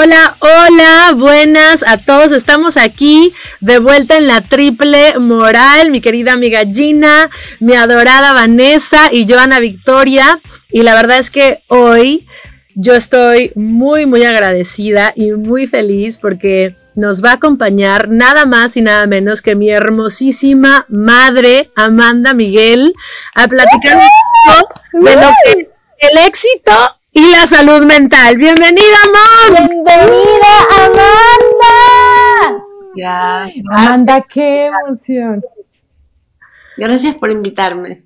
Hola, hola, buenas a todos. Estamos aquí de vuelta en la triple moral, mi querida amiga Gina, mi adorada Vanessa y yo, Ana Victoria. Y la verdad es que hoy yo estoy muy, muy agradecida y muy feliz porque nos va a acompañar nada más y nada menos que mi hermosísima madre, Amanda Miguel, a platicar de lo que el éxito y la salud mental. Bienvenida, Amanda. Bienvenida, Amanda. Ya, Amanda, qué emoción. Gracias por invitarme.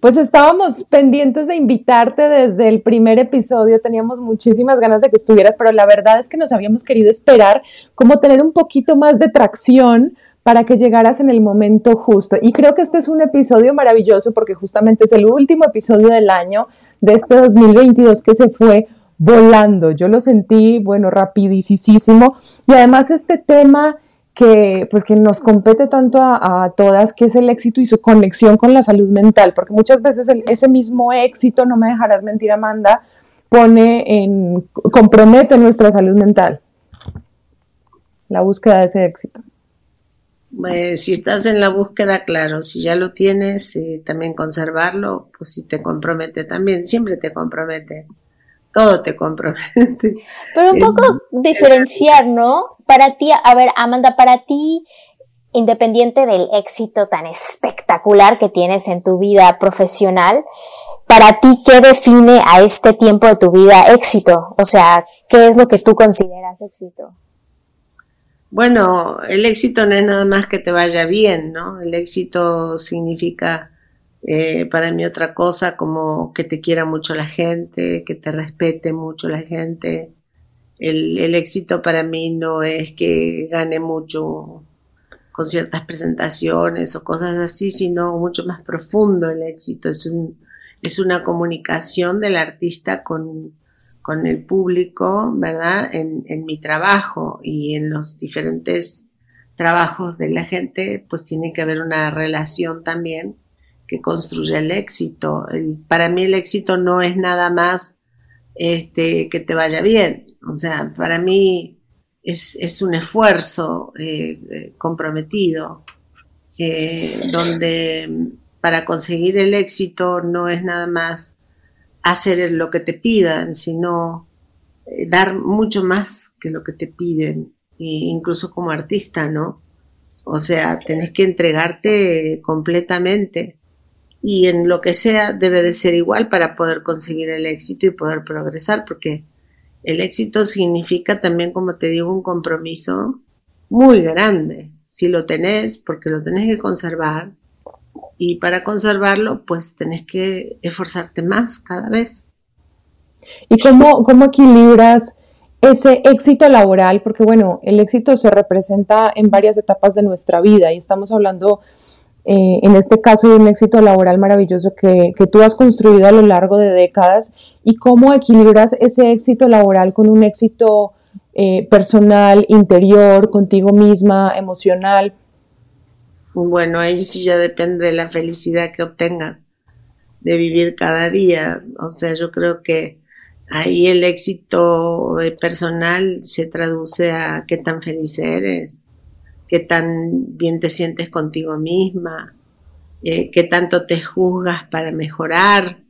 Pues estábamos pendientes de invitarte desde el primer episodio, teníamos muchísimas ganas de que estuvieras, pero la verdad es que nos habíamos querido esperar como tener un poquito más de tracción para que llegaras en el momento justo. Y creo que este es un episodio maravilloso porque justamente es el último episodio del año de este 2022 que se fue volando. Yo lo sentí, bueno, rapidísimo. Y además este tema que, pues, que nos compete tanto a, todas, que es el éxito y su conexión con la salud mental, porque muchas veces ese mismo éxito, no me dejarás mentir Amanda, pone en, compromete nuestra salud mental, la búsqueda de ese éxito. Pues, si estás en la búsqueda, claro, si ya lo tienes, eh, también conservarlo, pues si te compromete también, siempre te compromete, todo te compromete. Pero un poco diferenciar, ¿no? Para ti, a ver, Amanda, para ti, independiente del éxito tan espectacular que tienes en tu vida profesional, para ti, ¿qué define a este tiempo de tu vida éxito? O sea, ¿qué es lo que tú consideras éxito? Bueno, el éxito no es nada más que te vaya bien, ¿no? El éxito significa eh, para mí otra cosa como que te quiera mucho la gente, que te respete mucho la gente. El, el éxito para mí no es que gane mucho con ciertas presentaciones o cosas así, sino mucho más profundo el éxito. Es, un, es una comunicación del artista con, con el público, ¿verdad? En, mi trabajo y en los diferentes trabajos de la gente, pues tiene que haber una relación también que construya el éxito. para mí el éxito no es nada más este, que te vaya bien. O sea, para mí es, es un esfuerzo eh, comprometido, eh, donde para conseguir el éxito no es nada más hacer lo que te pidan, sino eh, dar mucho más que lo que te piden, incluso como artista, ¿no? O sea, tenés que entregarte completamente y en lo que sea debe de ser igual para poder conseguir el éxito y poder progresar, porque el éxito significa también, como te digo, un compromiso muy grande. Si lo tenés, porque lo tenés que conservar, y para conservarlo, pues tenés que esforzarte más cada vez. ¿Y cómo, cómo equilibras ese éxito laboral? Porque bueno, el éxito se representa en varias etapas de nuestra vida y estamos hablando eh, en este caso de un éxito laboral maravilloso que, que, tú has construido a lo largo de décadas y cómo equilibras ese éxito laboral con un éxito eh, personal, interior, contigo misma, emocional. Bueno, ahí sí ya depende de la felicidad que obtengas de vivir cada día. O sea, yo creo que ahí el éxito eh, personal se traduce a qué tan feliz eres, qué tan bien te sientes contigo misma, eh, qué tanto te juzgas para mejorar,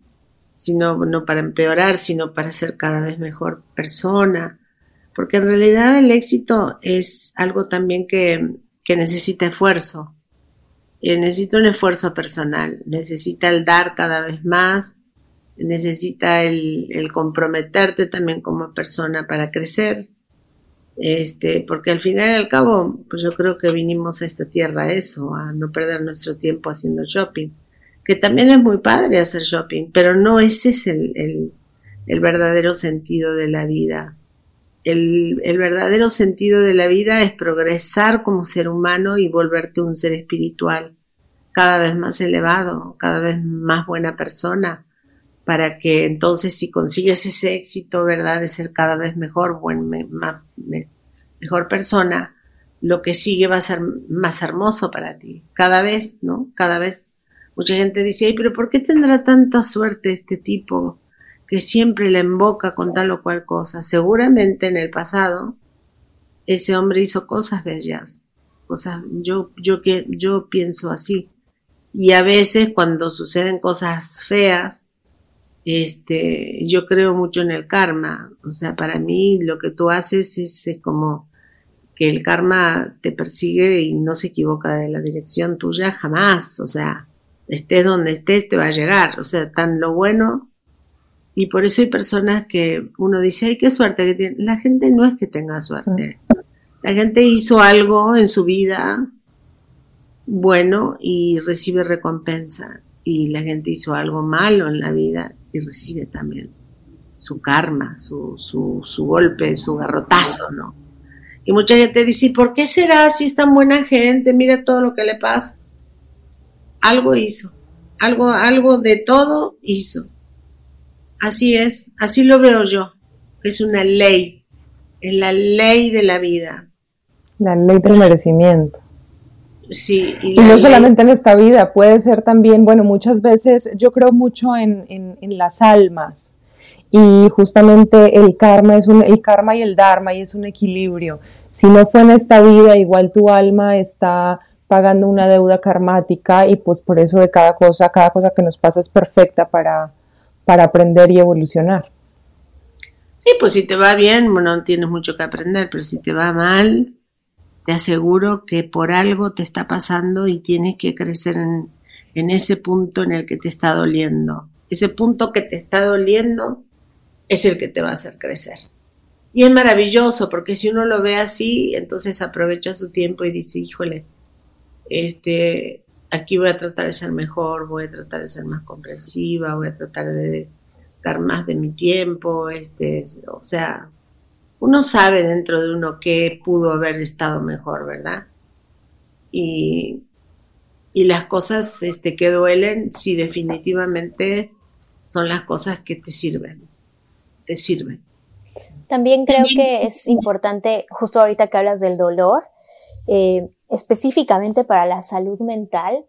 sino no para empeorar, sino para ser cada vez mejor persona. Porque en realidad el éxito es algo también que, que necesita esfuerzo eh, necesita un esfuerzo personal, necesita el dar cada vez más, necesita el, comprometerte también como persona para crecer, este, porque al final y al cabo, pues yo creo que vinimos a esta tierra a eso, a no perder nuestro tiempo haciendo shopping, que también es muy padre hacer shopping, pero no ese es el verdadero sentido de la vida. El, verdadero sentido de la vida es progresar como ser humano y volverte un ser espiritual cada vez más elevado, cada vez más buena persona, para que entonces si consigues ese éxito, ¿verdad? De ser cada vez mejor, buen, más, mejor persona, lo que sigue va a ser más hermoso para ti, cada vez, ¿no? Cada vez. Mucha gente dice, Ay, pero ¿por qué tendrá tanta suerte este tipo? Que siempre le emboca con tal o cual cosa. Seguramente en el pasado ese hombre hizo cosas bellas, cosas, yo, yo, que, yo pienso así. Y a veces cuando suceden cosas feas, este, yo creo mucho en el karma. O sea, para mí lo que tú haces es, como que el karma te persigue y no se equivoca de la dirección tuya jamás. O sea, estés donde estés, te va a llegar. O sea, tan lo bueno. Y por eso hay personas que uno dice, ay, qué suerte que tiene. La gente no es que tenga suerte. La gente hizo algo en su vida bueno y recibe recompensa. Y la gente hizo algo malo en la vida y recibe también su karma, su, su, su golpe, su garrotazo, ¿no? Y mucha gente dice, ¿por qué será si es tan buena gente? Mira todo lo que le pasa. Algo hizo, algo, algo de todo hizo. Así es, así lo veo yo. Es una ley, es la ley de la vida. La ley del merecimiento. Sí, y, no solamente en esta vida, puede ser también, bueno, muchas veces yo creo mucho en, en, las almas y justamente el karma es un, el karma y el dharma y es un equilibrio. Si no fue en esta vida, igual tu alma está pagando una deuda karmática y pues por eso de cada cosa, cada cosa que nos pasa es perfecta para, para aprender y evolucionar. Sí, pues si te va bien, bueno, no tienes mucho que aprender, pero si te va mal, te aseguro que por algo te está pasando y tienes que crecer en, ese punto en el que te está doliendo. Ese punto que te está doliendo es el que te va a hacer crecer. Y es maravilloso porque si uno lo ve así, entonces aprovecha su tiempo y dice, híjole, este, aquí voy a tratar de ser mejor, voy a tratar de ser más comprensiva, voy a tratar de dar más de mi tiempo, este, o sea, uno sabe dentro de uno que pudo haber estado mejor, ¿verdad? Y, las cosas este, que duelen, sí, definitivamente son las cosas que te sirven, te sirven. También creo que es importante, justo ahorita que hablas del dolor, eh, específicamente para la salud mental,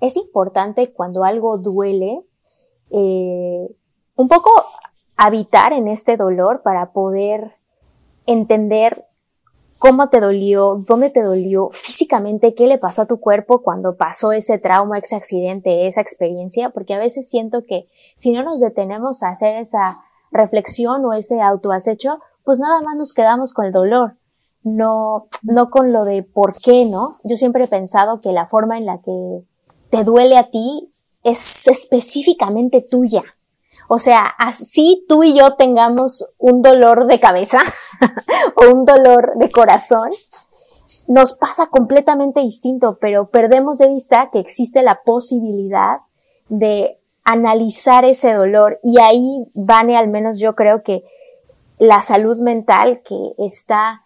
es importante cuando algo duele, eh, un poco habitar en este dolor para poder entender cómo te dolió, dónde te dolió físicamente, qué le pasó a tu cuerpo cuando pasó ese trauma, ese accidente, esa experiencia, porque a veces siento que si no nos detenemos a hacer esa reflexión o ese autoacecho, pues nada más nos quedamos con el dolor, no, no con lo de por qué, ¿no? Yo siempre he pensado que la forma en la que te duele a ti es específicamente tuya. O sea, así tú y yo tengamos un dolor de cabeza o un dolor de corazón, nos pasa completamente distinto, pero perdemos de vista que existe la posibilidad de analizar ese dolor y ahí vane al menos yo creo que la salud mental que está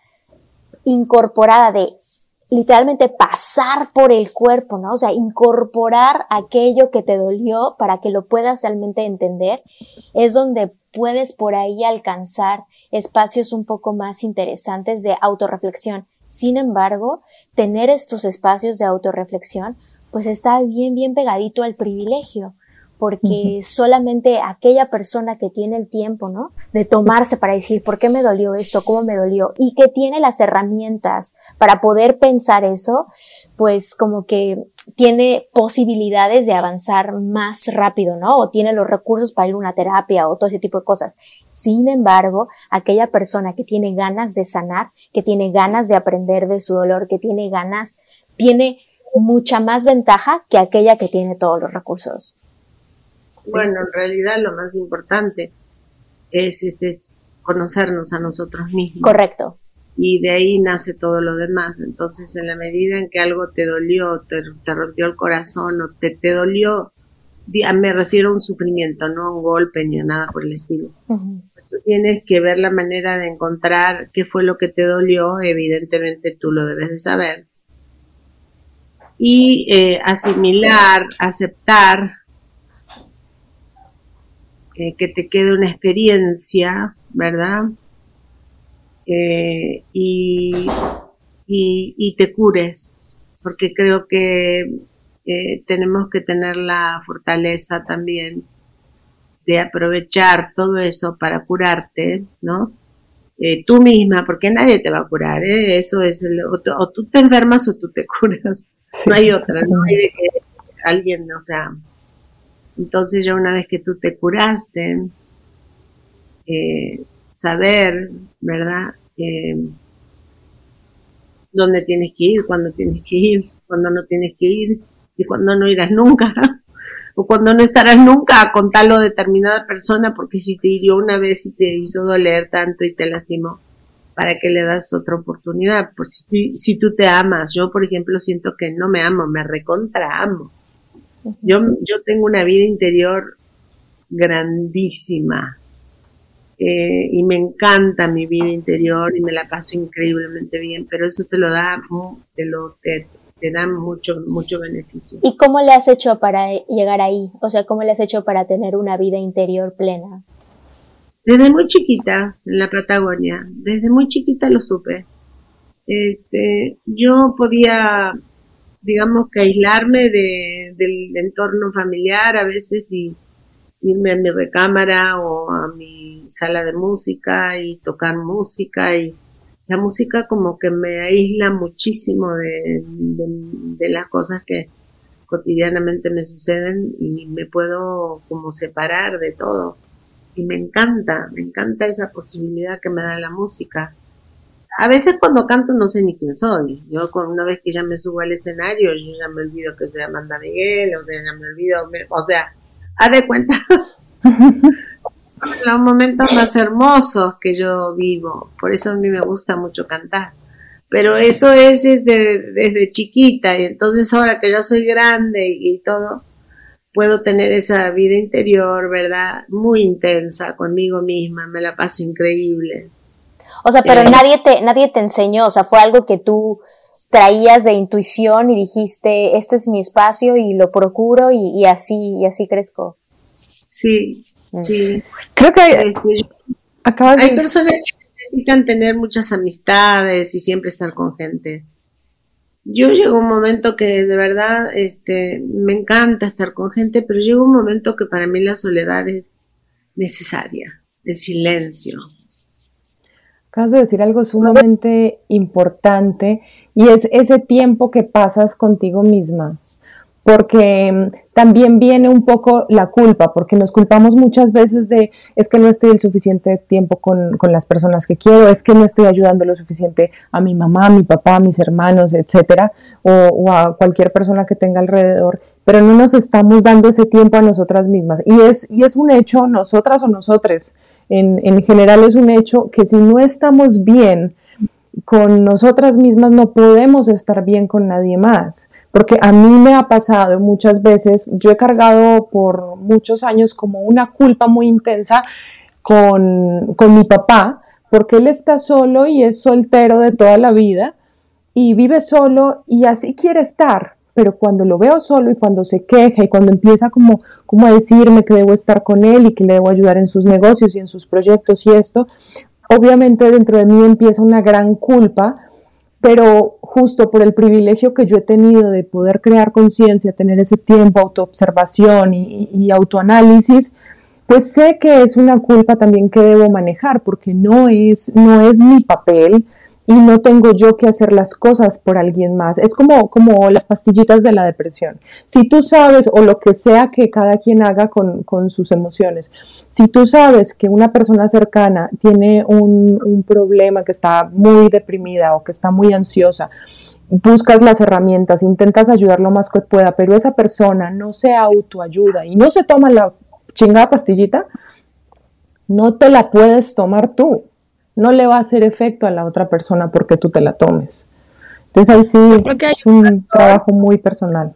incorporada de literalmente pasar por el cuerpo, ¿no? O sea, incorporar aquello que te dolió para que lo puedas realmente entender, es donde puedes por ahí alcanzar espacios un poco más interesantes de autorreflexión. Sin embargo, tener estos espacios de autorreflexión, pues está bien, bien pegadito al privilegio, porque solamente aquella persona que tiene el tiempo, ¿no? De tomarse para decir, ¿por qué me dolió esto? ¿Cómo me dolió? Y que tiene las herramientas para poder pensar eso, pues como que tiene posibilidades de avanzar más rápido, ¿no? O tiene los recursos para ir a una terapia o todo ese tipo de cosas. Sin embargo, aquella persona que tiene ganas de sanar, que tiene ganas de aprender de su dolor, que tiene ganas, tiene mucha más ventaja que aquella que tiene todos los recursos. Bueno, en realidad lo más importante es, este, conocernos a nosotros mismos. Correcto. Y de ahí nace todo lo demás. Entonces, en la medida en que algo te dolió, te, te rompió el corazón o te, te dolió, me refiero a un sufrimiento, no a un golpe ni a nada por el estilo. Tú tienes que ver la manera de encontrar qué fue lo que te dolió, evidentemente tú lo debes de saber. Y eh, asimilar, aceptar eh, que te quede una experiencia, ¿verdad? Eh, y, y, te cures, porque creo que eh, tenemos que tener la fortaleza también de aprovechar todo eso para curarte, ¿no? Eh, tú misma, porque nadie te va a curar, ¿eh? Eso es, o, tú te enfermas o tú te curas, no hay otra, no hay de que alguien, o sea, entonces ya una vez que tú te curaste, eh, saber, ¿verdad? dónde tienes que ir, cuándo tienes que ir, cuándo no tienes que ir y cuándo no irás nunca. o cuando no estarás nunca con tal o determinada persona porque si te hirió una vez y te hizo doler tanto y te lastimó, ¿para qué le das otra oportunidad? Pues si, si tú te amas, yo por ejemplo siento que no me amo, me recontra amo. Yo, yo tengo una vida interior grandísima eh, y me encanta mi vida interior y me la paso increíblemente bien, pero eso te lo da, te lo, te, te dan mucho, mucho beneficio. ¿Y cómo le has hecho para llegar ahí? O sea, ¿cómo le has hecho para tener una vida interior plena? Desde muy chiquita, en la Patagonia, desde muy chiquita lo supe. Este, yo podía, digamos que aislarme de, del entorno familiar a veces y irme a mi recámara o a mi sala de música y tocar música y la música como que me aísla muchísimo de, las cosas que cotidianamente me suceden y me puedo como separar de todo. Y me encanta, me encanta esa posibilidad que me da la música. A veces cuando canto no sé ni quién soy. Yo con una vez que ya me subo al escenario, yo ya me olvido que soy Amanda Miguel, o sea, ya me olvido, o sea, haz de cuenta los momentos más hermosos que yo vivo. Por eso a mí me gusta mucho cantar. Pero eso es desde, desde chiquita y entonces ahora que ya soy grande y, todo, puedo tener esa vida interior, ¿verdad? Muy intensa conmigo misma, me la paso increíble. O sea, pero eh, nadie te, nadie te enseñó, o sea, fue algo que tú traías de intuición y dijiste, este es mi espacio y lo procuro y, y así, y así crezco. Sí, Sí. Creo que hay, este, hay personas que necesitan tener muchas amistades y siempre estar con gente. Yo llego un momento que de verdad este, me encanta estar con gente, pero llega un momento que para mí la soledad es necesaria, el silencio. Acabas de decir algo sumamente importante y es ese tiempo que pasas contigo misma porque mm, también viene un poco la culpa, porque nos culpamos muchas veces de es que no estoy el suficiente tiempo con, las personas que quiero, es que no estoy ayudando lo suficiente a mi mamá, a mi papá, a mis hermanos, etcétera, o, a cualquier persona que tenga alrededor, pero no nos estamos dando ese tiempo a nosotras mismas. Y es, y es un hecho, nosotras o nosotres, en, en general es un hecho que si no estamos bien con nosotras mismas, no podemos estar bien con nadie más porque a mí me ha pasado muchas veces, yo he cargado por muchos años como una culpa muy intensa con, mi papá, porque él está solo y es soltero de toda la vida y vive solo y así quiere estar, pero cuando lo veo solo y cuando se queja y cuando empieza como, como a decirme que debo estar con él y que le debo ayudar en sus negocios y en sus proyectos y esto, obviamente dentro de mí empieza una gran culpa pero justo por el privilegio que yo he tenido de poder crear conciencia, tener ese tiempo, autoobservación y, autoanálisis, pues sé que es una culpa también que debo manejar, porque no es, no es mi papel y no tengo yo que hacer las cosas por alguien más. Es como, como las pastillitas de la depresión. Si tú sabes, o lo que sea que cada quien haga con, sus emociones, si tú sabes que una persona cercana tiene un, un problema, que está muy deprimida o que está muy ansiosa, buscas las herramientas, intentas ayudar lo más que pueda, pero esa persona no se autoayuda y no se toma la chingada pastillita, no te la puedes tomar tú no le va a hacer efecto a la otra persona porque tú te la tomes. Entonces ahí sí es un trabajo muy personal.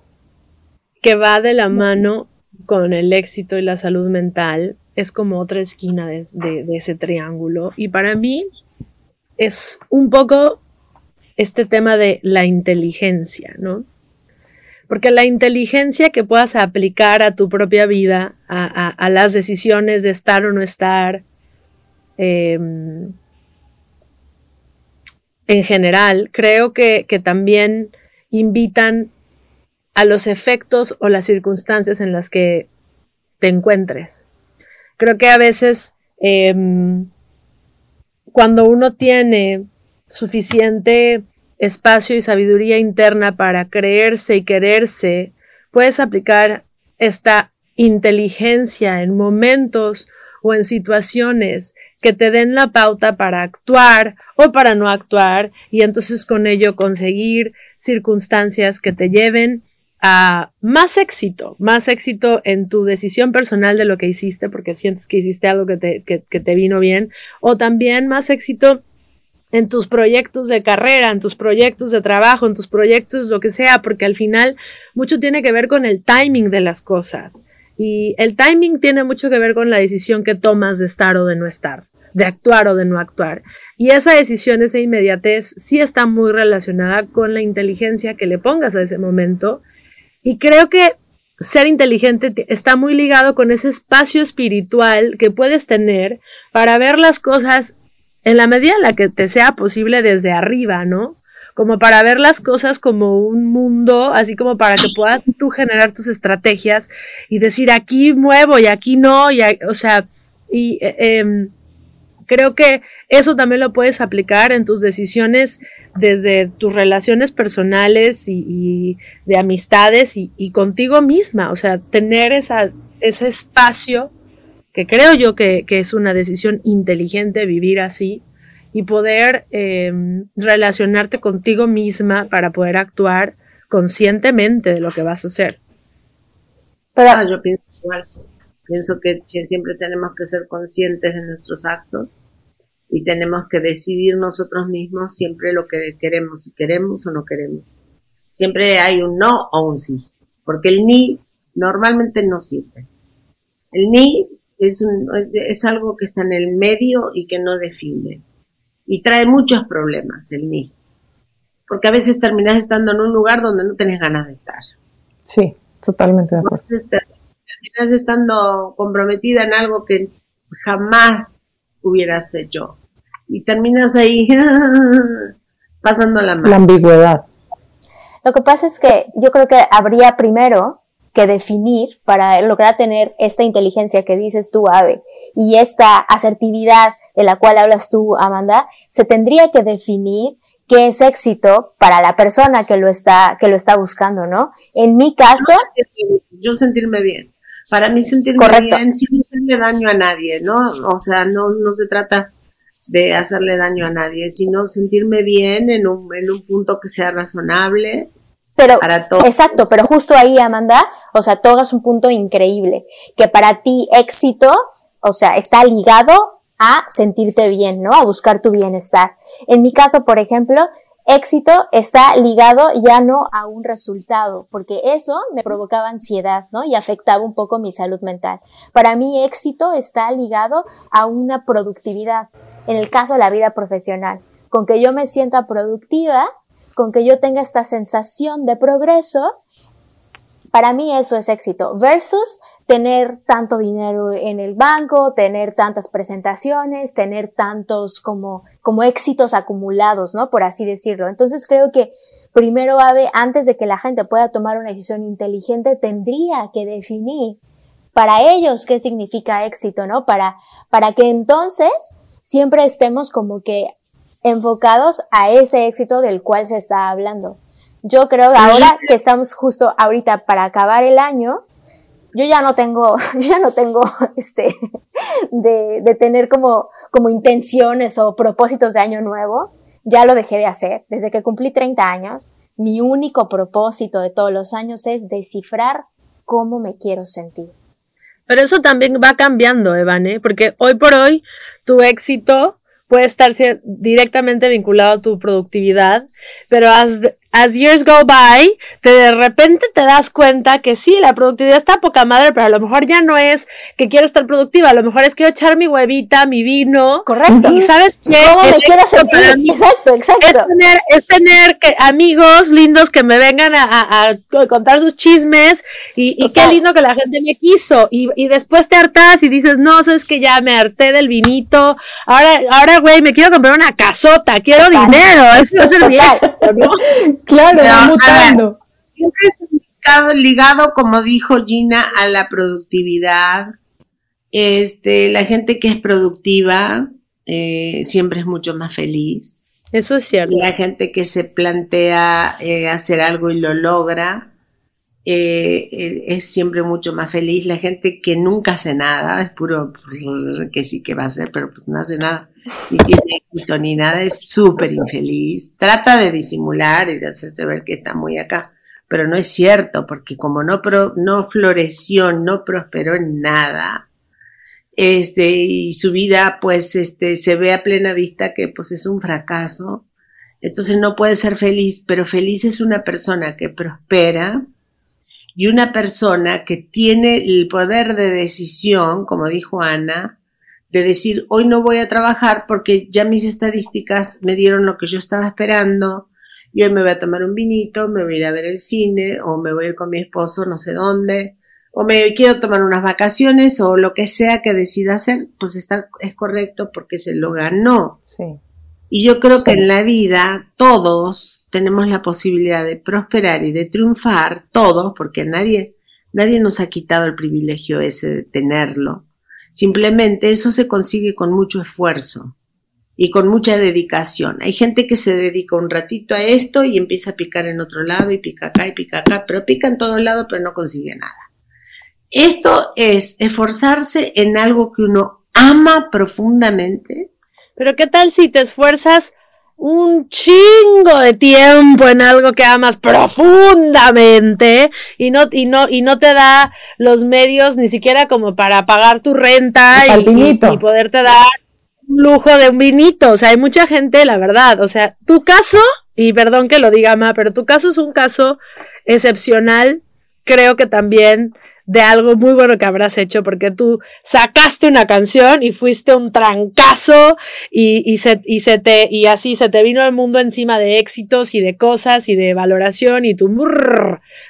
Que va de la mano con el éxito y la salud mental, es como otra esquina de, de ese triángulo. Y para mí es un poco este tema de la inteligencia, ¿no? Porque la inteligencia que puedas aplicar a tu propia vida, a, las decisiones de estar o no estar, eh, en general, creo que, también invitan a los efectos o las circunstancias en las que te encuentres. Creo que a veces em, cuando uno tiene suficiente espacio y sabiduría interna para creerse y quererse, puedes aplicar esta inteligencia en momentos o en situaciones que te den la pauta para actuar o para no actuar y entonces con ello conseguir circunstancias que te lleven a más éxito, más éxito en tu decisión personal de lo que hiciste porque sientes que hiciste algo que te, que, te vino bien o también más éxito en tus proyectos de carrera, en tus proyectos de trabajo, en tus proyectos, lo que sea, porque al final mucho tiene que ver con el timing de las cosas. Y el timing tiene mucho que ver con la decisión que tomas de estar o de no estar, de actuar o de no actuar. Y esa decisión, esa inmediatez, sí está muy relacionada con la inteligencia que le pongas a ese momento. Y creo que ser inteligente está muy ligado con ese espacio espiritual que puedes tener para ver las cosas en la medida en la que te sea posible desde arriba, ¿no? como para ver las cosas como un mundo, así como para que puedas tú generar tus estrategias y decir aquí muevo y aquí no, y, o sea, y eh, em, creo que eso también lo puedes aplicar en tus decisiones desde tus relaciones personales y, de amistades y, contigo misma, o sea, tener esa, ese espacio que creo yo que, que es una decisión inteligente vivir así, y poder em, relacionarte contigo misma para poder actuar conscientemente de lo que vas a hacer. Pero, ah, yo pienso igual. Pienso que siempre tenemos que ser conscientes de nuestros actos y tenemos que decidir nosotros mismos siempre lo que queremos, si queremos o no queremos. Siempre hay un no o un sí, porque el ni normalmente no sirve. El ni es, un, es algo que está en el medio y que no define y trae muchos problemas el ni. Porque a veces terminas estando en un lugar donde no tenés ganas de estar. Sí, totalmente de acuerdo. Terminas estando comprometida en algo que jamás hubieras hecho. Y terminas ahí pasando la mano. La ambigüedad. Lo que pasa es que yo creo que habría primero que definir para lograr tener esta inteligencia que dices tú, Ave, y esta asertividad de la cual hablas tú, Amanda, se tendría que definir qué es éxito para la persona que lo está, que lo está buscando, ¿no? En mi caso. Yo sentirme bien. Para mí sentirme bien sin hacerle daño a nadie, ¿no? O sea, no, no se trata de hacerle daño a nadie, sino sentirme bien en un, en un punto que sea razonable, pero, exacto, pero justo ahí, Amanda, o sea, todas un punto increíble, que para ti éxito, o sea, está ligado a sentirte bien, ¿no? A buscar tu bienestar. En mi caso, por ejemplo, éxito está ligado ya no a un resultado, porque eso me provocaba ansiedad, ¿no? Y afectaba un poco mi salud mental. Para mí, éxito está ligado a una productividad. En el caso de la vida profesional, con que yo me sienta productiva, con que yo tenga esta sensación de progreso, para mí eso es éxito, versus tener tanto dinero en el banco, tener tantas presentaciones, tener tantos como, como éxitos acumulados, ¿no? Por así decirlo. Entonces creo que primero, Ave, antes de que la gente pueda tomar una decisión inteligente, tendría que definir para ellos qué significa éxito, ¿no? Para, para que entonces siempre estemos como que enfocados a ese éxito del cual se está hablando. Yo creo que ahora que estamos justo ahorita para acabar el año, yo ya no tengo, yo ya no tengo este de, de tener como, como intenciones o propósitos de año nuevo. Ya lo dejé de hacer. Desde que cumplí 30 años, mi único propósito de todos los años es descifrar cómo me quiero sentir. Pero eso también va cambiando, Evan, porque hoy por hoy tu éxito puede estar directamente vinculado a tu productividad, pero as, as years go by, te de repente te das cuenta que sí, la productividad está poca madre, pero a lo mejor ya no es que quiero estar productiva, a lo mejor es que quiero echar mi huevita, mi vino. Correcto. Y sabes qué? ¿Cómo me quiero sentir? Exacto, exacto. Es tener, es tener que, amigos lindos que me vengan a, contar sus chismes y, y, qué lindo que la gente me quiso. Y, y después te hartas y dices, no, sabes que ya me harté del vinito. Ahora, ahora, güey, me quiero comprar una casota, quiero dinero. Eso es el ¿no? Claro, mutando. Siempre está ligado, como dijo Gina, a la productividad, Este, la gente que es productiva eh, siempre es mucho más feliz. Eso es cierto. La gente que se plantea eh, hacer algo y lo logra eh, es siempre mucho más feliz. La gente que nunca hace nada, es puro que sí que va a hacer, pero pues no hace nada, ni tiene éxito ni nada, es súper infeliz. Trata de disimular y de hacerte ver que está muy acá, pero no es cierto, porque como no, no floreció, no prosperó en nada, este, y su vida pues este, se ve a plena vista que pues es un fracaso, entonces no puede ser feliz, pero feliz es una persona que prospera, y una persona que tiene el poder de decisión, como dijo Ana, de decir, hoy no voy a trabajar porque ya mis estadísticas me dieron lo que yo estaba esperando, y hoy me voy a tomar un vinito, me voy a ir a ver el cine, o me voy a ir con mi esposo no sé dónde, o me quiero tomar unas vacaciones, o lo que sea que decida hacer, pues está, es correcto porque se lo ganó. Sí. Y yo creo que en la vida todos tenemos la posibilidad de prosperar y de triunfar, todos, porque nadie, nadie nos ha quitado el privilegio ese de tenerlo. Simplemente eso se consigue con mucho esfuerzo y con mucha dedicación. Hay gente que se dedica un ratito a esto y empieza a picar en otro lado y pica acá y pica acá, pero pica en todos lados pero no consigue nada. Esto es esforzarse en algo que uno ama profundamente pero ¿qué tal si te esfuerzas un chingo de tiempo en algo que amas profundamente y no, y no, y no te da los medios ni siquiera como para pagar tu renta y, y, poderte dar un lujo de un vinito. O sea, hay mucha gente, la verdad. O sea, tu caso, y perdón que lo diga Ma, pero tu caso es un caso excepcional. Creo que también de algo muy bueno que habrás hecho, porque tú sacaste una canción y fuiste un trancazo y, y, se, y, se te, y así se te vino el mundo encima de éxitos y de cosas y de valoración y tu,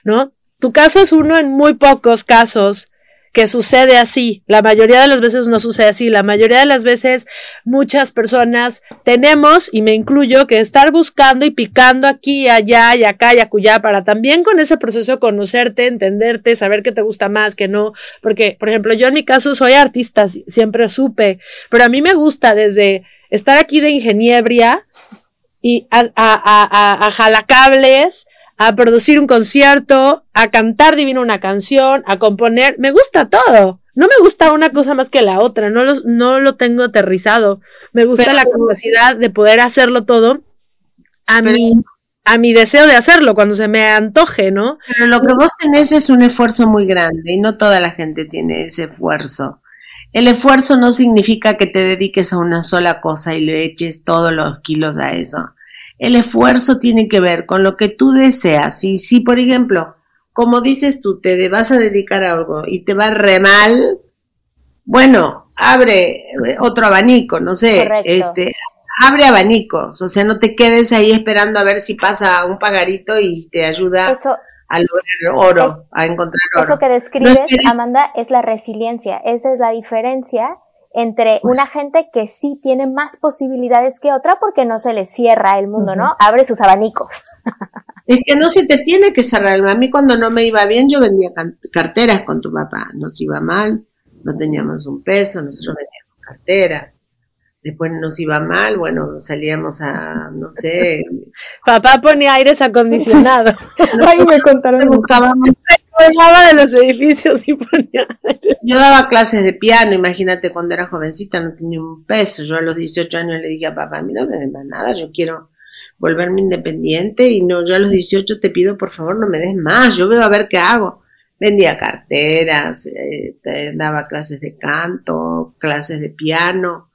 ¿no? Tu caso es uno en muy pocos casos que sucede así. La mayoría de las veces no sucede así. La mayoría de las veces muchas personas tenemos, y me incluyo, que estar buscando y picando aquí, allá y acá y acullá para también con ese proceso conocerte, entenderte, saber qué te gusta más, que no. Porque, por ejemplo, yo en mi caso soy artista, siempre supe, pero a mí me gusta desde estar aquí de ingeniebria y a, a, a, a jalacables a producir un concierto, a cantar divino una canción, a componer. Me gusta todo. No me gusta una cosa más que la otra, no, no lo tengo aterrizado. Me gusta la capacidad de poder hacerlo todo a mi, a mi deseo de hacerlo cuando se me antoje, ¿no? Pero lo que vos tenés es un esfuerzo muy grande y no toda la gente tiene ese esfuerzo. El esfuerzo no significa que te dediques a una sola cosa y le eches todos los kilos a eso. El esfuerzo tiene que ver con lo que tú deseas. Y si, por ejemplo, como dices tú, te vas a dedicar a algo y te va re mal, bueno, abre otro abanico, no sé, este, abre abanicos, o sea, no te quedes ahí esperando a ver si pasa un pagarito y te ayuda a lograr oro, a encontrar oro. Eso que describes, Amanda, es la resiliencia, esa es la diferencia entre pues una gente que sí tiene más posibilidades que otra porque no se le cierra el mundo, ¿no? Abre sus abanicos. Es que no se te tiene que cerrar. A mí cuando no me iba bien yo vendía carteras con tu papá. Nos iba mal, no teníamos un peso, nosotros vendíamos carteras. Después nos iba mal, bueno, salíamos a, no sé. Papá ponía aires acondicionados. Ay, me contaron. Buscábamos de los edificios y ponía. Yo daba clases de piano, imagínate cuando era jovencita, no tenía un peso. Yo a los 18 años le dije a papá, a mí no me des más nada, yo quiero volverme independiente y no, yo a los 18 te pido por favor no me des más, yo veo a ver qué hago. Vendía carteras, eh, daba clases de canto, clases de piano.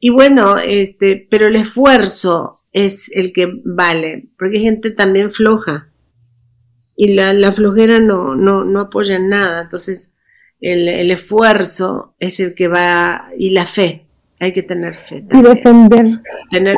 Y bueno, este, pero el esfuerzo es el que vale, porque hay gente también floja y la, la flojera no, no, no apoya en nada. Entonces, el, el, esfuerzo es el que va, y la fe, hay que tener fe. Y defender. Tener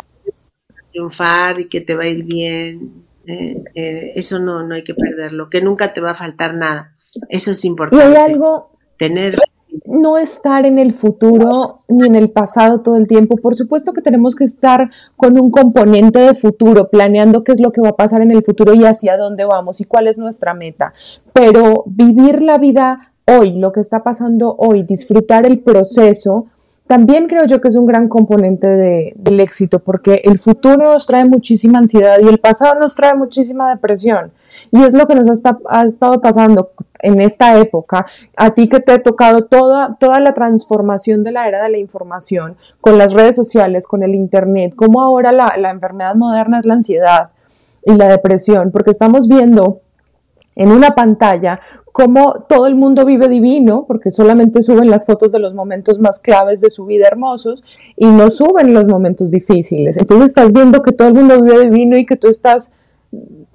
triunfar y que te va a ir bien. Eh, eh, eso no, no hay que perderlo, que nunca te va a faltar nada. Eso es importante. Y hay algo. Tener no estar en el futuro ni en el pasado todo el tiempo. Por supuesto que tenemos que estar con un componente de futuro, planeando qué es lo que va a pasar en el futuro y hacia dónde vamos y cuál es nuestra meta. Pero vivir la vida hoy, lo que está pasando hoy, disfrutar el proceso, también creo yo que es un gran componente del éxito, porque el futuro nos trae muchísima ansiedad y el pasado nos trae muchísima depresión. Y es lo que nos ha, estado pasando en esta época. A ti que te ha tocado toda, toda la transformación de la era de la información, con las redes sociales, con el Internet, como ahora la, la enfermedad moderna es la ansiedad y la depresión, porque estamos viendo en una pantalla cómo todo el mundo vive divino, porque solamente suben las fotos de los momentos más claves de su vida hermosos y no suben los momentos difíciles. Entonces estás viendo que todo el mundo vive divino y que tú estás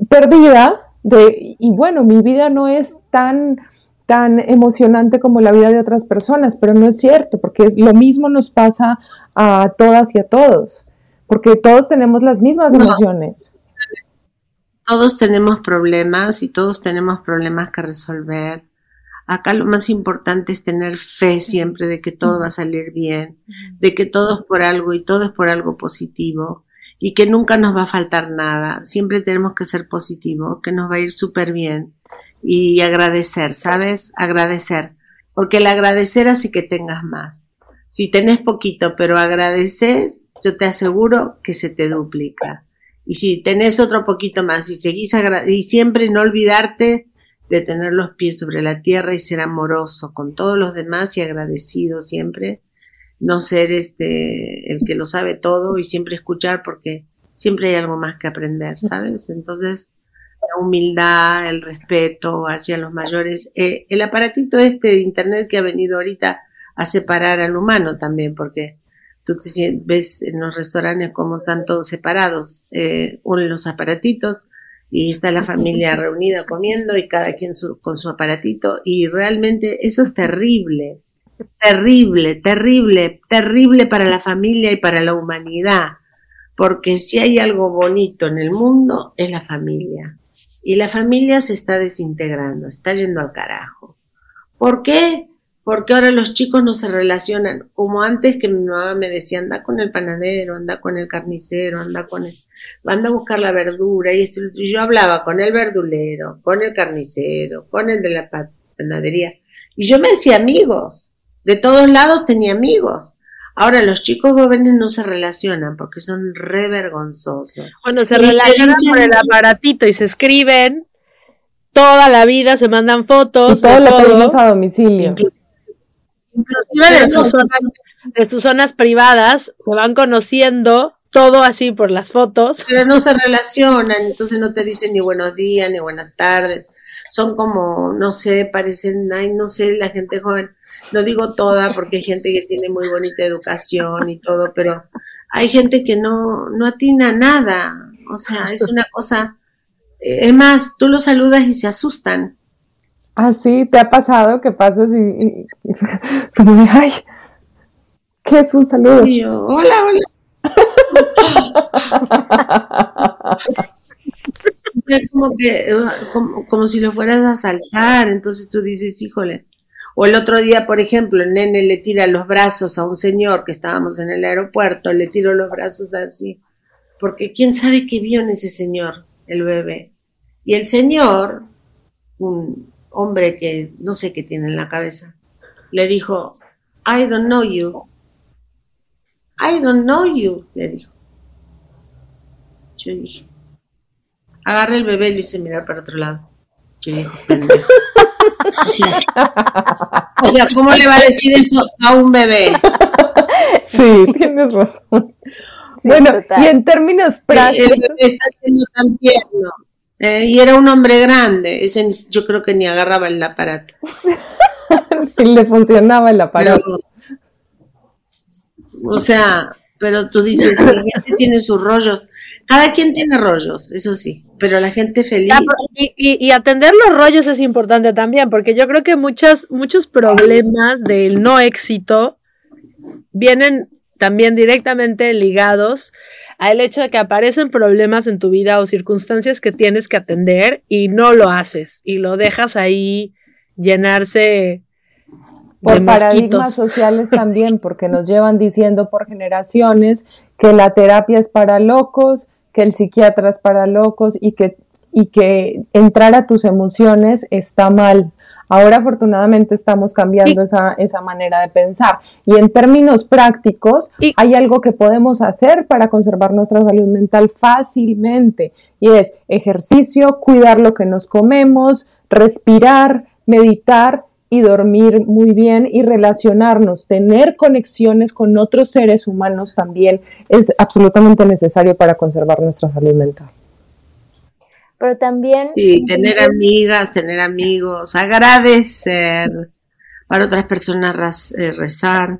perdida de, y bueno, mi vida no es tan tan emocionante como la vida de otras personas, pero no es cierto, porque lo mismo nos pasa a todas y a todos, porque todos tenemos las mismas emociones. Todos tenemos problemas y todos tenemos problemas que resolver. Acá lo más importante es tener fe siempre de que todo va a salir bien, de que todo es por algo y todo es por algo positivo y que nunca nos va a faltar nada. Siempre tenemos que ser positivos, que nos va a ir súper bien y agradecer, ¿sabes? Agradecer. Porque el agradecer hace que tengas más. Si tenés poquito, pero agradeces, yo te aseguro que se te duplica. Y si tenés otro poquito más y seguís y siempre no olvidarte de tener los pies sobre la tierra y ser amoroso con todos los demás y agradecido siempre, no ser este el que lo sabe todo y siempre escuchar porque siempre hay algo más que aprender, ¿sabes? Entonces, la humildad, el respeto hacia los mayores, eh, el aparatito este de internet que ha venido ahorita a separar al humano también, porque tú te ves en los restaurantes cómo están todos separados, eh, unen los aparatitos y está la familia reunida comiendo y cada quien con su aparatito y realmente eso es terrible, terrible, terrible, terrible para la familia y para la humanidad, porque si hay algo bonito en el mundo es la familia. Y la familia se está desintegrando, está yendo al carajo. ¿Por qué? porque ahora los chicos no se relacionan. Como antes que mi mamá me decía anda con el panadero, anda con el carnicero, anda con el, anda a buscar la verdura y, esto, yo hablaba con el verdulero, con el carnicero, con el de la panadería. Y yo me hacía amigos, de todos lados tenía amigos. Ahora los chicos jóvenes no se relacionan porque son re vergonzosos. Bueno, se relacionan por el aparatito y se escriben toda la vida, se mandan fotos. Y todo lo pedimos a domicilio inclusive de sus, zonas, de sus zonas privadas, se van conociendo todo así por las fotos. Pero no se relacionan, entonces no te dicen ni buenos días, ni buenas tardes. Son como, no sé, parecen, ay, no sé, la gente joven, no digo toda porque hay gente que tiene muy bonita educación y todo, pero hay gente que no, no atina nada. O sea, es una cosa, es más, tú los saludas y se asustan. Ah, sí, ¿te ha pasado que pasas y, y, ay, ¿qué es un saludo? hola, hola. es como que, como, si lo fueras a saltar, entonces tú dices, híjole. O el otro día, por ejemplo, el nene le tira los brazos a un señor que estábamos en el aeropuerto, le tiró los brazos así, porque quién sabe qué vio en ese señor, el bebé. Y el señor, un, hombre que no sé qué tiene en la cabeza, le dijo, I don't know you. I don't know you, le dijo. Yo dije, agarré el bebé y lo hice mirar para otro lado. Yo dije, pendejo. O sea, ¿cómo le va a decir eso a un bebé? Sí, tienes razón. bueno, y en términos prácticos. El bebé está siendo tan tierno. Eh, y era un hombre grande, ese yo creo que ni agarraba el aparato. sí, le funcionaba el aparato. o sea, pero tú dices, la gente tiene sus rollos. Cada quien tiene rollos, eso sí, pero la gente feliz. Y, y, atender los rollos es importante también, porque yo creo que muchas, muchos problemas del no éxito vienen también directamente ligados al hecho de que aparecen problemas en tu vida o circunstancias que tienes que atender y no lo haces y lo dejas ahí llenarse por paradigmas sociales también, porque nos llevan diciendo por generaciones que la terapia es para locos, que el psiquiatra es para locos y que, y que entrar a tus emociones está mal. Ahora afortunadamente estamos cambiando esa, esa, manera de pensar. Y en términos prácticos, hay algo que podemos hacer para conservar nuestra salud mental fácilmente y es ejercicio, cuidar lo que nos comemos, respirar, meditar y dormir muy bien y relacionarnos, tener conexiones con otros seres humanos también es absolutamente necesario para conservar nuestra salud mental. Pero también... Sí, tener amigas, tener amigos, agradecer, para otras personas eh, rezar,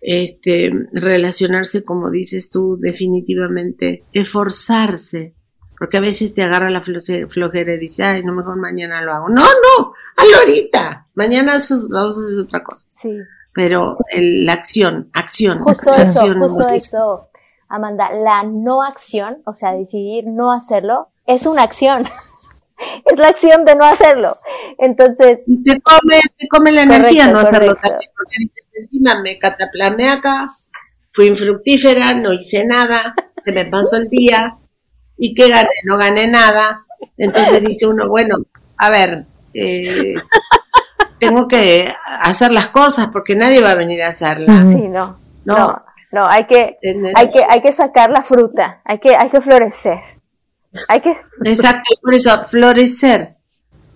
este, relacionarse, como dices tú, definitivamente, esforzarse, porque a veces te agarra la flojera y dices, ay, no, mejor mañana lo hago. No, no, hazlo ahorita, mañana vamos a hacer otra cosa. Sí. Pero la acción, acción. Justo eso, justo eso, Amanda, la no acción, o sea, decidir no hacerlo, es una acción. es la acción de no hacerlo. Entonces. Y te come, te come la energía no hacerlo también, porque dices, encima me cataplamé acá, fui infructífera, no hice nada, se me pasó el día, ¿y qué gané? No gané nada. Entonces dice uno, bueno, a ver, eh, tengo que hacer las cosas porque nadie va a venir a hacerlas. Sí, no. No, no, hay que, hay que, hay que sacar la fruta, hay que, hay que florecer. Hay que... Exacto, por eso, florecer,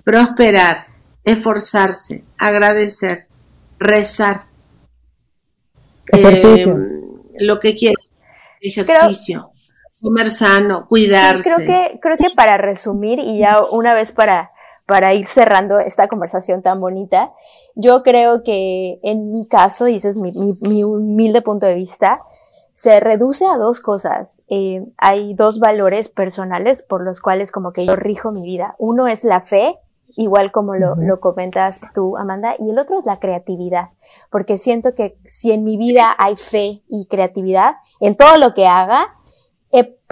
prosperar, esforzarse, agradecer, rezar. Ejercicio. Eh, lo que quieras, ejercicio, comer sano, cuidarse. creo, que, creo que para resumir y ya una vez para, para ir cerrando esta conversación tan bonita, yo creo que en mi caso, y ese es mi, mi humilde punto de vista, se reduce a dos cosas. Eh, hay dos valores personales por los cuales como que yo rijo mi vida. Uno es la fe, igual como lo, lo, comentas tú, Amanda, y el otro es la creatividad, porque siento que si en mi vida hay fe y creatividad, en todo lo que haga,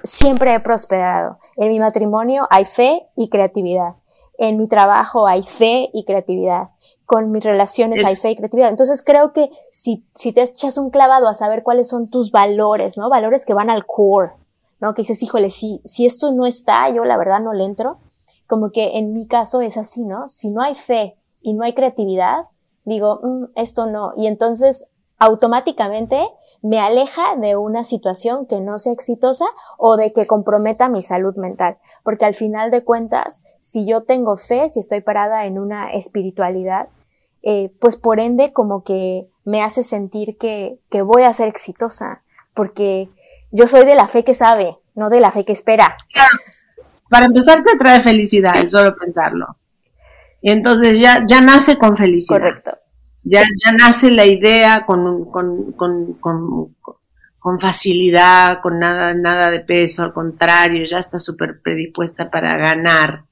siempre he prosperado. En mi matrimonio hay fe y creatividad. En mi trabajo hay fe y creatividad con mis relaciones hay fe y creatividad. Entonces creo que si, si te echas un clavado a saber cuáles son tus valores, ¿no? Valores que van al core, ¿no? Que dices, híjole, si, si esto no está, yo la verdad no le entro. Como que en mi caso es así, ¿no? Si no hay fe y no hay creatividad, digo, mm, esto no. Y entonces automáticamente me aleja de una situación que no sea exitosa o de que comprometa mi salud mental. Porque al final de cuentas, si yo tengo fe, si estoy parada en una espiritualidad, eh, pues por ende como que me hace sentir que, que voy a ser exitosa, porque yo soy de la fe que sabe, no de la fe que espera. Para empezar te trae felicidad el solo pensarlo. Y entonces ya, ya nace con felicidad. Correcto. Ya, ya nace la idea con, con, con, con, con facilidad, con nada, nada de peso, al contrario, ya está súper predispuesta para ganar.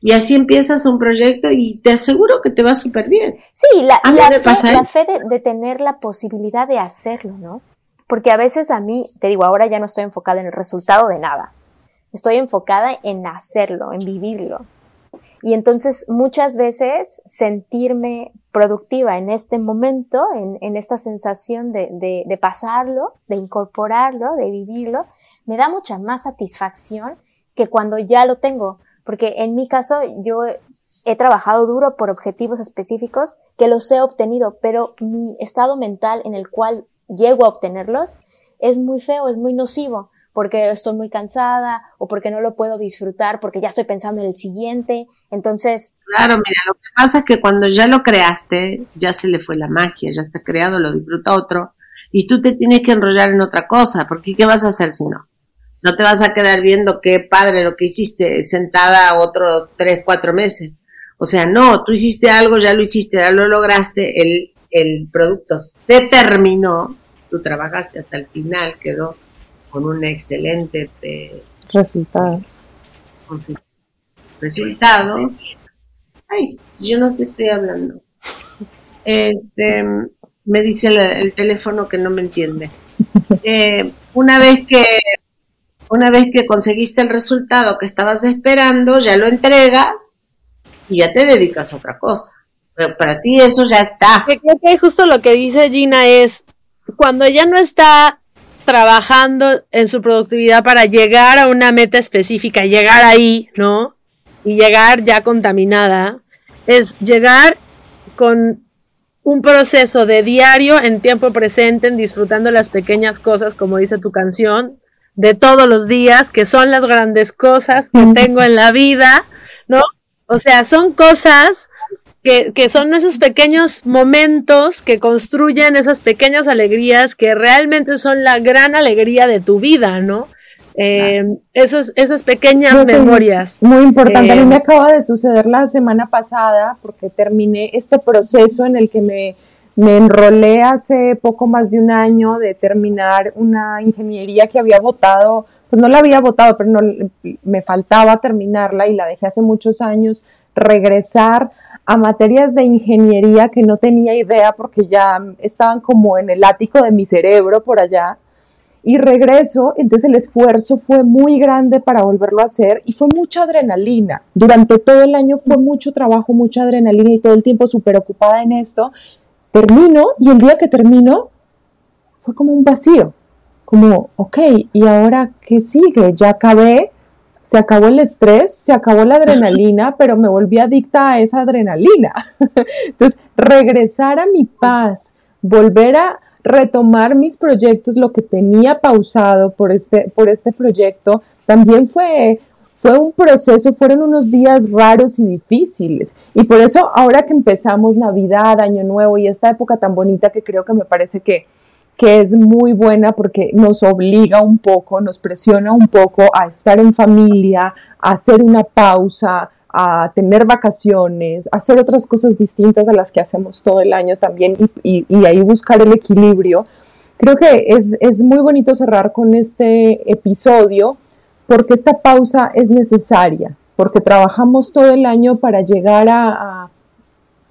Y así empiezas un proyecto y te aseguro que te va súper bien. Sí, la, la fe, la fe de, tener la posibilidad de hacerlo, ¿no? Porque a veces a mí, te digo, ahora ya no estoy enfocada en el resultado de nada. Estoy enfocada en hacerlo, en vivirlo. Y entonces muchas veces sentirme productiva en este momento, en, esta sensación de, de pasarlo, de incorporarlo, de vivirlo, me da mucha más satisfacción que cuando ya lo tengo. Porque en mi caso yo he trabajado duro por objetivos específicos que los he obtenido, pero mi estado mental en el cual llego a obtenerlos es muy feo, es muy nocivo, porque estoy muy cansada o porque no lo puedo disfrutar, porque ya estoy pensando en el siguiente. Entonces... Claro, mira, lo que pasa es que cuando ya lo creaste, ya se le fue la magia, ya está creado, lo disfruta otro, y tú te tienes que enrollar en otra cosa, porque ¿qué vas a hacer si no? No te vas a quedar viendo qué padre lo que hiciste sentada otros tres, cuatro meses. O sea, no, tú hiciste algo, ya lo hiciste, ya lo lograste, el, el producto se terminó, tú trabajaste hasta el final, quedó con un excelente eh, resultado. Resultado. Ay, yo no te estoy hablando. Este, me dice el, teléfono que no me entiende. Eh, una vez que una vez que conseguiste el resultado que estabas esperando, ya lo entregas y ya te dedicas a otra cosa. Pero para ti eso ya está. Creo que justo lo que dice Gina es, cuando ella no está trabajando en su productividad para llegar a una meta específica, llegar ahí, ¿no? Y llegar ya contaminada, es llegar con un proceso de diario en tiempo presente, en disfrutando las pequeñas cosas, como dice tu canción, de todos los días, que son las grandes cosas que tengo en la vida, ¿no? O sea, son cosas que, que, son esos pequeños momentos que construyen esas pequeñas alegrías que realmente son la gran alegría de tu vida, ¿no? Eh, esas, esas pequeñas memorias. Muy importante. a mí me eh, acaba de suceder la semana pasada porque terminé este proceso en el que me, me enrolé hace poco más de un año de terminar una ingeniería que había votado, pues no la había votado, pero no, me faltaba terminarla y la dejé hace muchos años, regresar a materias de ingeniería que no tenía idea porque ya estaban como en el ático de mi cerebro por allá y regreso, entonces el esfuerzo fue muy grande para volverlo a hacer y fue mucha adrenalina. Durante todo el año fue mucho trabajo, mucha adrenalina y todo el tiempo súper ocupada en esto. Termino y el día que termino fue como un vacío, como, ok, ¿y ahora qué sigue? Ya acabé, se acabó el estrés, se acabó la adrenalina, pero me volví adicta a esa adrenalina. Entonces, regresar a mi paz, volver a retomar mis proyectos, lo que tenía pausado por este, por este proyecto, también fue, fue un proceso, fueron unos días raros y difíciles. Y por eso ahora que empezamos Navidad, Año Nuevo y esta época tan bonita que creo que me parece que, que es muy buena porque nos obliga un poco, nos presiona un poco a estar en familia, a hacer una pausa, a tener vacaciones, a hacer otras cosas distintas a las que hacemos todo el año también y, ahí buscar el equilibrio. Creo que es, muy bonito cerrar con este episodio porque esta pausa es necesaria, porque trabajamos todo el año para llegar a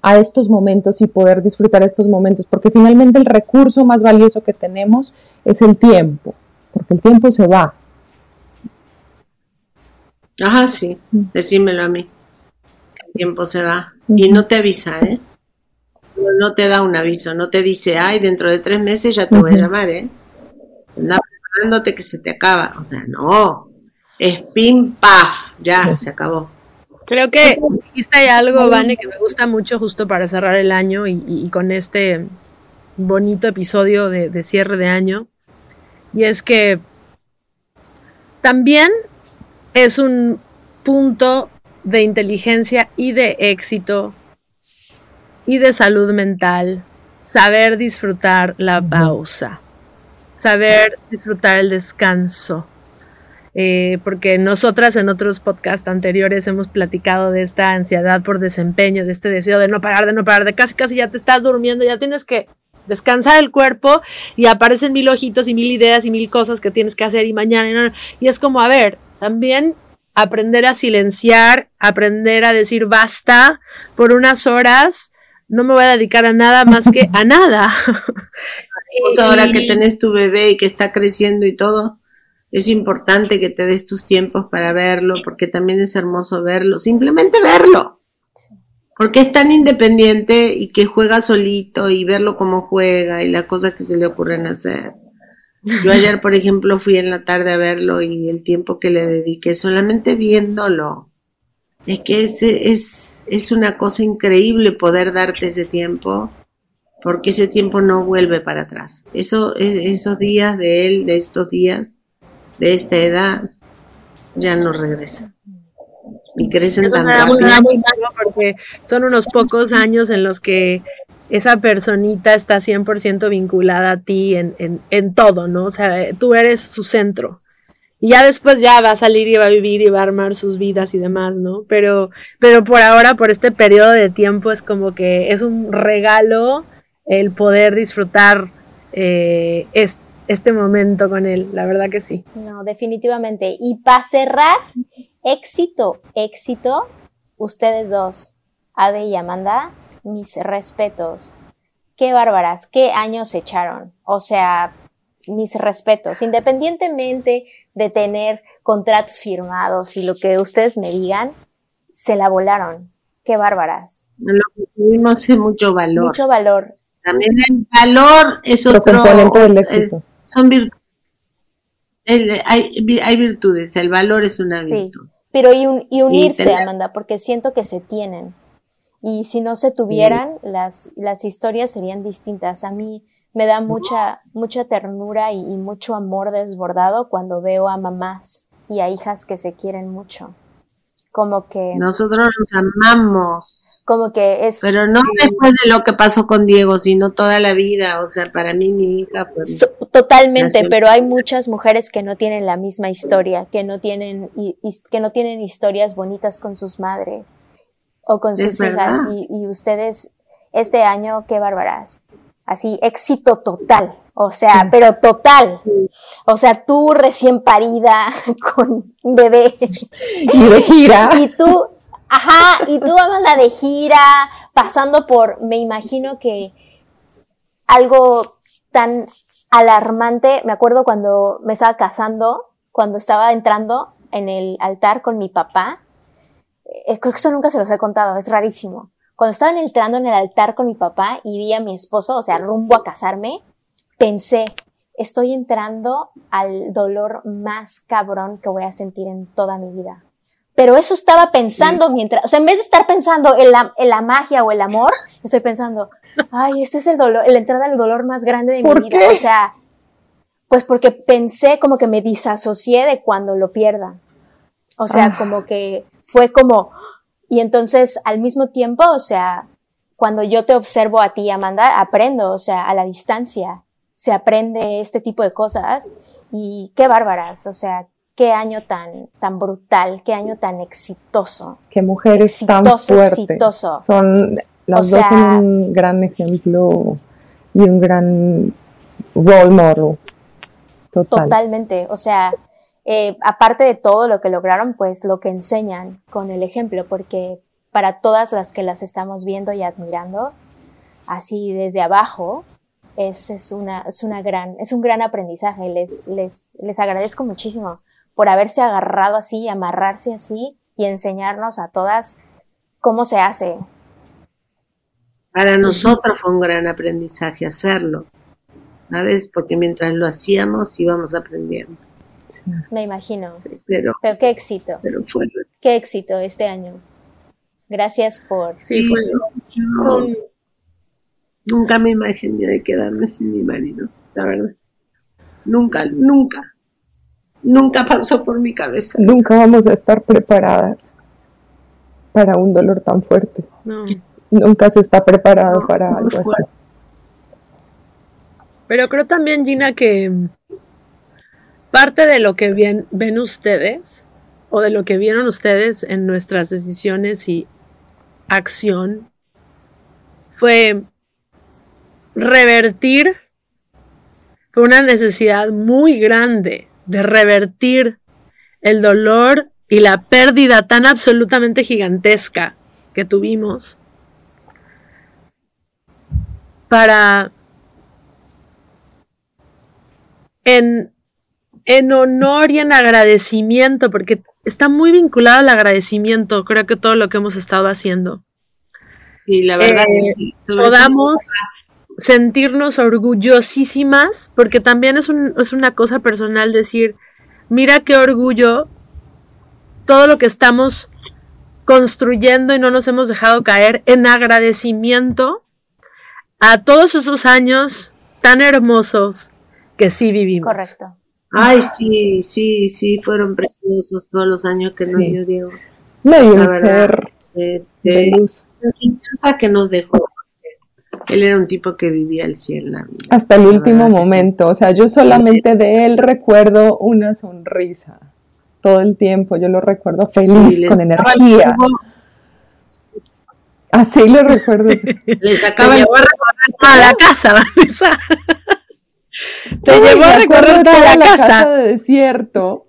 estos momentos y poder disfrutar estos momentos, porque finalmente el recurso más valioso que tenemos es el tiempo, porque el tiempo se va, Ajá, sí, decímelo a mí. El tiempo se va. Y no te avisa, ¿eh? No, te da un aviso, no te dice, ay, dentro de tres meses ya te voy a llamar, ¿eh? Anda preparándote que se te acaba. O sea, no. Es pim, paf, ya, se acabó. Creo que dijiste algo, Vane, que me gusta mucho justo para cerrar el año y, con este bonito episodio de cierre de año. Y es que también es un punto de inteligencia y de éxito y de salud mental, saber disfrutar la pausa, saber disfrutar el descanso. Eh, porque nosotras en otros podcasts anteriores hemos platicado de esta ansiedad por desempeño, de este deseo de no parar, de no parar, de casi casi ya te estás durmiendo, ya tienes que descansar el cuerpo y aparecen mil ojitos y mil ideas y mil cosas que tienes que hacer y mañana y, y es como, a ver, también aprender a silenciar, aprender a decir basta por unas horas, no me voy a dedicar a nada más que a nada. Pues ahora que tenés tu bebé y que está creciendo y todo, es importante que te des tus tiempos para verlo, porque también es hermoso verlo, simplemente verlo. Porque es tan independiente y que juega solito y verlo como juega y las cosas que se le ocurren hacer. Yo ayer, por ejemplo, fui en la tarde a verlo y el tiempo que le dediqué solamente viéndolo. Es que es, es, es una cosa increíble poder darte ese tiempo, porque ese tiempo no vuelve para atrás. Eso, e, esos días de él, de estos días, de esta edad, ya no regresan. Y crecen tan rápido. porque son unos pocos años en los que esa personita está 100% vinculada a ti en, en, en, todo, ¿no? O sea, tú eres su centro. Y ya después ya va a salir y va a vivir y va a armar sus vidas y demás, ¿no? Pero, pero por ahora, por este periodo de tiempo, es como que es un regalo el poder disfrutar eh, este momento con él, la verdad que sí. No, definitivamente. Y para cerrar, éxito, éxito, ustedes dos, Ave y Amanda, mis respetos. Qué bárbaras, qué años echaron. O sea, mis respetos. Independientemente de tener contratos firmados y lo que ustedes me digan, se la volaron. Qué bárbaras. Lo que tuvimos es mucho valor. Mucho valor. También el valor es otro. del éxito. Eh, son virtudes. hay, virtudes, el valor es una virtud. Sí, pero y, unirse, Amanda, porque siento que se tienen Y si no se tuvieran, las, las historias serían distintas. A mí me da mucha, mucha ternura y, y mucho amor desbordado cuando veo a mamás y a hijas que se quieren mucho. Como que... Nosotros nos amamos como que es... Pero no después de lo que pasó con Diego, sino toda la vida, o sea, para mí mi hija... Pues, totalmente, pero hay muchas mujeres que no tienen la misma historia, que no tienen, y, que no tienen historias bonitas con sus madres o con sus hijas, y, y, ustedes, este año, qué bárbaras. Así, éxito total, o sea, pero total. O sea, tú recién parida con un bebé. Y de gira. Y tú Ajá, y tú Amanda de gira, pasando por, me imagino que algo tan alarmante, me acuerdo cuando me estaba casando, cuando estaba entrando en el altar con mi papá, eh, creo que eso nunca se los he contado, es rarísimo. Cuando estaba entrando en el altar con mi papá y vi a mi esposo, o sea, rumbo a casarme, pensé, estoy entrando al dolor más cabrón que voy a sentir en toda mi vida pero eso estaba pensando mientras, o sea, en vez de estar pensando en la, en la magia o el amor, estoy pensando, ay, este es el dolor, la entrada del dolor más grande de mi vida. O sea, pues porque pensé como que me disasocié de cuando lo pierda. O sea, ah. como que fue como, y entonces al mismo tiempo, o sea, cuando yo te observo a ti, Amanda, aprendo, o sea, a la distancia se aprende este tipo de cosas y qué bárbaras, o sea, qué año tan, tan brutal, qué año tan exitoso. Qué mujeres tan fuertes. Exitoso. Son, las dos son un gran ejemplo y un gran role model. Totalmente. O sea, eh, aparte de todo lo que lograron, pues lo que enseñan con el ejemplo, porque para todas las que las estamos viendo y admirando, así desde abajo, es, es, una, es, una gran, es un gran aprendizaje. Les, les, les agradezco muchísimo por haberse agarrado así, amarrarse así y enseñarnos a todas cómo se hace. Para nosotros fue un gran aprendizaje hacerlo, ¿sabes? Porque mientras lo hacíamos íbamos aprendiendo. Me imagino. pero, qué éxito. Pero fue. Qué éxito este año. Gracias por. Sí, Nunca me imaginé de quedarme sin mi marido, la verdad. Nunca, nunca. Nunca pasó por mi cabeza. Nunca vamos a estar preparadas para un dolor tan fuerte. No. Nunca se está preparado para algo así. Pero creo también, Gina, que parte de lo que ven ustedes, o de lo que vieron ustedes en nuestras decisiones y acción, fue revertir, fue una necesidad muy grande de revertir el dolor y la pérdida tan absolutamente gigantesca que tuvimos para en, en honor y en agradecimiento, porque está muy vinculado al agradecimiento, creo que todo lo que hemos estado haciendo. Sí, la verdad que sí. Eh, podamos sentirnos orgullosísimas, porque también es, un, es una cosa personal decir, mira qué orgullo todo lo que estamos construyendo y no nos hemos dejado caer en agradecimiento a todos esos años tan hermosos que sí vivimos. Correcto. Ay, sí, sí, sí, fueron preciosos todos los años que nos dio Diego. Medio ser este, La enseñanza que nos dejó él era un tipo que vivía el cielo Hasta el último momento. O sea, yo solamente de él recuerdo una sonrisa. Todo el tiempo. Yo lo recuerdo feliz, con energía. Así lo recuerdo. Le sacaba el... a la casa, Vanessa. Te llevó a recorrer toda la, casa. casa de desierto.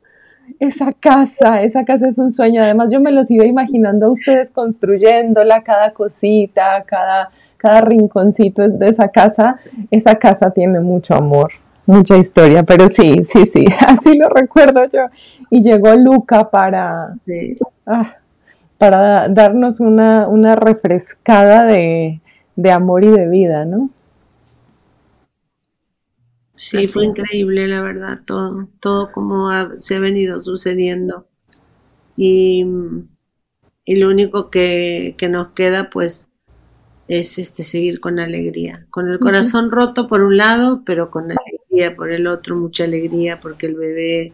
Esa casa, esa casa es un sueño. Además, yo me los iba imaginando a ustedes construyéndola, cada cosita, cada cada rinconcito de esa casa, esa casa tiene mucho amor, mucha historia, pero sí, sí, sí, así lo recuerdo yo. Y llegó Luca para, ah, para darnos una, una refrescada de, de, amor y de vida, ¿no? Sí, fue increíble, la verdad, todo, todo como se ha venido sucediendo. Y y lo único que, que nos queda pues es este seguir con alegría, con el corazón roto por un lado, pero con alegría por el otro, mucha alegría porque el bebé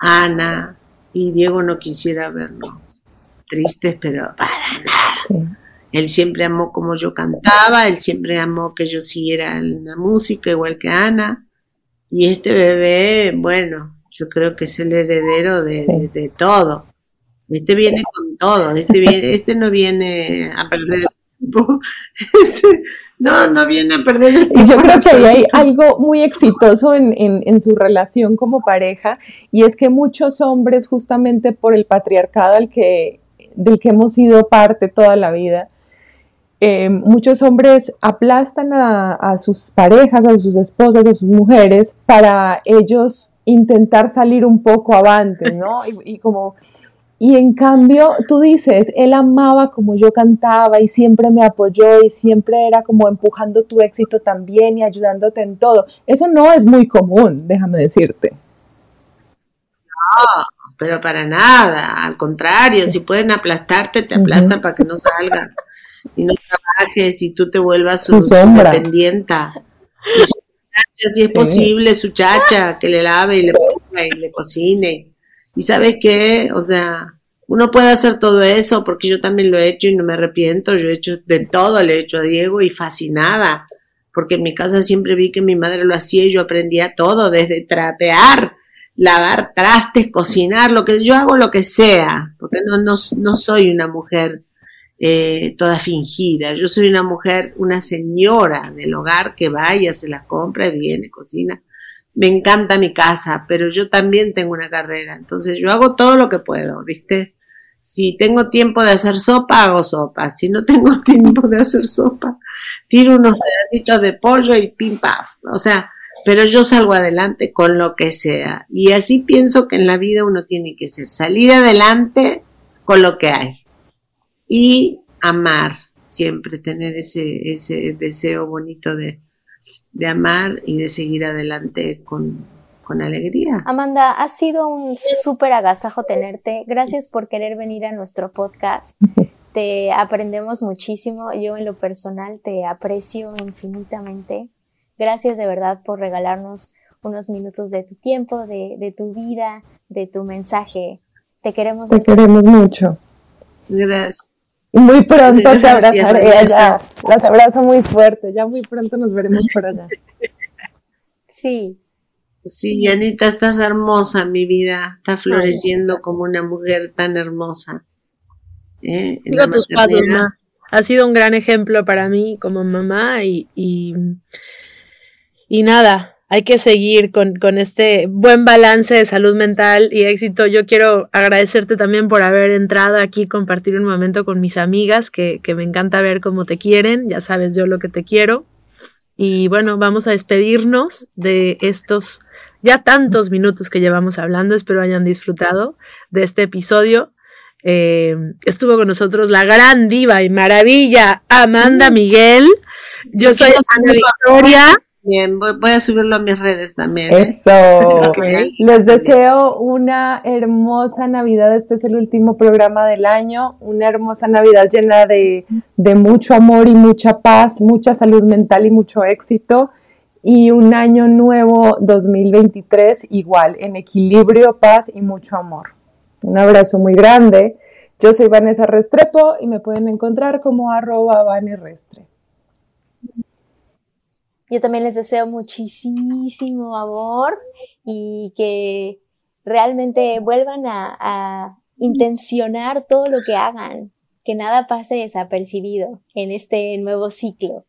Ana y Diego no quisiera vernos tristes, pero para nada. Él siempre amó como yo cantaba, él siempre amó que yo siguiera en la música igual que Ana. Y este bebé, bueno, yo creo que es el heredero de, todo. Este viene con todo, este, viene, este no viene a perder el tiempo, este, no, no viene a perder el tiempo. Yo creo que hay algo muy exitoso en, en, su relación como pareja y es que muchos hombres justamente por el patriarcado al que, del que hemos sido parte toda la vida, eh, muchos hombres aplastan a, sus parejas, a sus esposas, a sus mujeres para ellos intentar salir un poco avante, ¿no? Y, como, y en cambio, tú dices, él amaba como yo cantaba y siempre me apoyó y siempre era como empujando tu éxito también y ayudándote en todo. Eso no es muy común, déjame decirte. No, pero para nada, al contrario, si pueden aplastarte, te aplastan para que no salgan y no trabajes y tú te vuelvas su, dependiente. si es posible, su chacha, que le lave y le ponga y le cocine. Y sabes qué, o sea, uno puede hacer todo eso porque yo también lo he hecho y no me arrepiento. Yo he hecho de todo, le he hecho a Diego y fascinada, porque en mi casa siempre vi que mi madre lo hacía y yo aprendía todo, desde trapear, lavar trastes, cocinar, lo que yo hago lo que sea, porque no, no, no soy una mujer eh, toda fingida. Yo soy una mujer, una señora del hogar que vaya, se las compra, viene, cocina. Me encanta mi casa, pero yo también tengo una carrera, entonces yo hago todo lo que puedo, ¿viste? Si tengo tiempo de hacer sopa, hago sopa. Si no tengo tiempo de hacer sopa, tiro unos pedacitos de pollo y pim paf. O sea, pero yo salgo adelante con lo que sea. Y así pienso que en la vida uno tiene que ser, salir adelante con lo que hay y amar, siempre tener ese, ese deseo bonito de, amar y de seguir adelante con, con alegría. Amanda, ha sido un súper agasajo tenerte. Gracias por querer venir a nuestro podcast. Te aprendemos muchísimo. Yo en lo personal te aprecio infinitamente. Gracias de verdad por regalarnos unos minutos de tu tiempo, de, de tu vida, de tu mensaje. Te queremos Te queremos mucho. Gracias. Muy pronto te abrazaré allá. Las abrazo muy fuerte. Ya muy pronto nos veremos por allá. Sí. Sí, Anita, estás hermosa, mi vida. Está floreciendo como una mujer tan hermosa. ¿Eh? tus pasos, Ha sido un gran ejemplo para mí como mamá y, y, y nada, hay que seguir con, este buen balance de salud mental y éxito. Yo quiero agradecerte también por haber entrado aquí, compartir un momento con mis amigas, que, me encanta ver cómo te quieren, ya sabes yo lo que te quiero. Y bueno, vamos a despedirnos de estos ya tantos minutos que llevamos hablando, espero hayan disfrutado de este episodio. Eh, estuvo con nosotros la gran diva y maravilla Amanda mm. Miguel. Yo soy Ana Victoria. Bien, voy, a subirlo a mis redes también. ¿eh? Eso. Les deseo una hermosa Navidad. Este es el último programa del año. Una hermosa Navidad llena de, de mucho amor y mucha paz, mucha salud mental y mucho éxito. Y un año nuevo 2023 igual, en equilibrio, paz y mucho amor. Un abrazo muy grande. Yo soy Vanessa Restrepo y me pueden encontrar como arroba Restre. Yo también les deseo muchísimo amor y que realmente vuelvan a, intencionar todo lo que hagan, que nada pase desapercibido en este nuevo ciclo.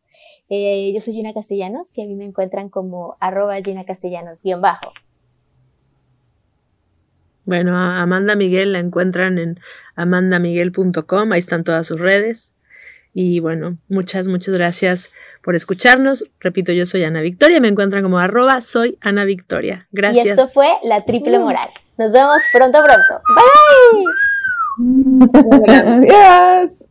Eh, yo soy Gina Castellanos y a mí me encuentran como arroba Gina Castellanos guion bajo. Bueno, a Amanda Miguel la encuentran en amandamiguel.com, ahí están todas sus redes. Y bueno, muchas, muchas gracias por escucharnos. Repito, yo soy Ana Victoria, me encuentran como arroba soy Ana Victoria. Gracias. Y esto fue La Triple Moral. Nos vemos pronto, pronto. Bye. Adiós.